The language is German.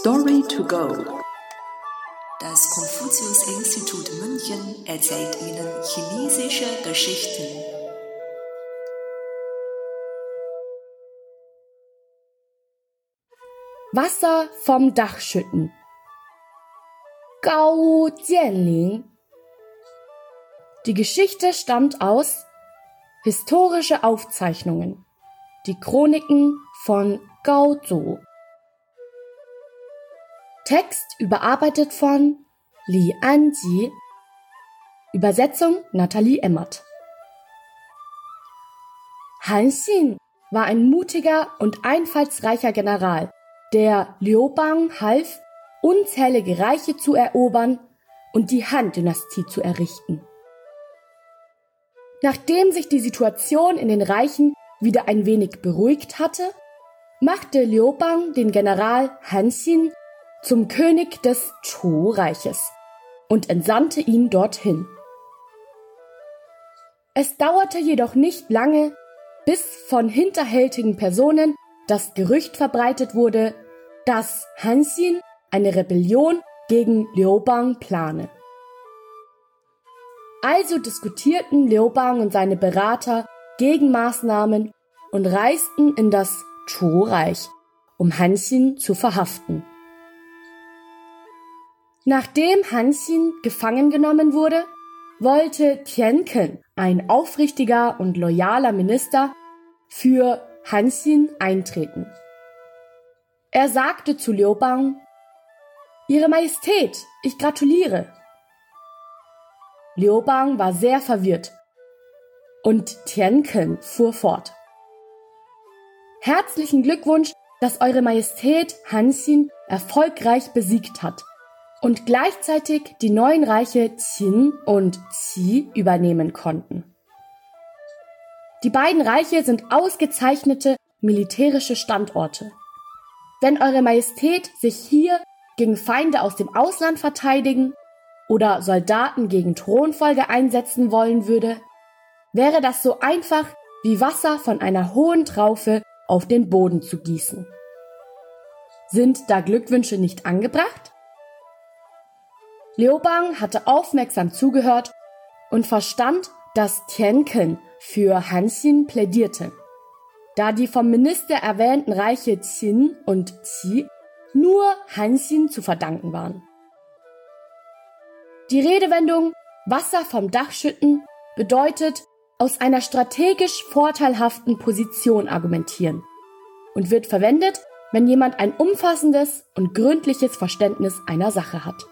Story to go. Das Konfuzius-Institut München erzählt Ihnen chinesische Geschichten. Wasser vom Dach schütten. Gao Jianling. Die Geschichte stammt aus Historische Aufzeichnungen. Die Chroniken von Gao Zhou. Text überarbeitet von Li Anji. Übersetzung Nathalie Emmert. Han Xin war ein mutiger und einfallsreicher General, der Liu Bang half, unzählige Reiche zu erobern und die Han-Dynastie zu errichten. Nachdem sich die Situation in den Reichen wieder ein wenig beruhigt hatte, machte Liu Bang den General Han Xin zum König des Chu-Reiches und entsandte ihn dorthin. Es dauerte jedoch nicht lange, bis von hinterhältigen Personen das Gerücht verbreitet wurde, dass Hanxin eine Rebellion gegen Liubang plane. Also diskutierten Liubang und seine Berater Gegenmaßnahmen und reisten in das Chu-Reich, um Hanxin zu verhaften. Nachdem Hanxin gefangen genommen wurde, wollte Tianken, ein aufrichtiger und loyaler Minister, für Hanxin eintreten. Er sagte zu Liu Bang, Ihre Majestät, ich gratuliere. Liu Bang war sehr verwirrt und Tianken fuhr fort. Herzlichen Glückwunsch, dass Eure Majestät Hanxin erfolgreich besiegt hat und gleichzeitig die neuen Reiche Qin und Qi übernehmen konnten. Die beiden Reiche sind ausgezeichnete militärische Standorte. Wenn Eure Majestät sich hier gegen Feinde aus dem Ausland verteidigen oder Soldaten gegen Thronfolge einsetzen wollen würde, wäre das so einfach wie Wasser von einer hohen Traufe auf den Boden zu gießen. Sind da Glückwünsche nicht angebracht? Liubang hatte aufmerksam zugehört und verstand, dass Tianken für Hanxin plädierte. Da die vom Minister erwähnten Reiche Qin und Qi nur Hanxin zu verdanken waren. Die Redewendung Wasser vom Dach schütten bedeutet aus einer strategisch vorteilhaften Position argumentieren und wird verwendet, wenn jemand ein umfassendes und gründliches Verständnis einer Sache hat.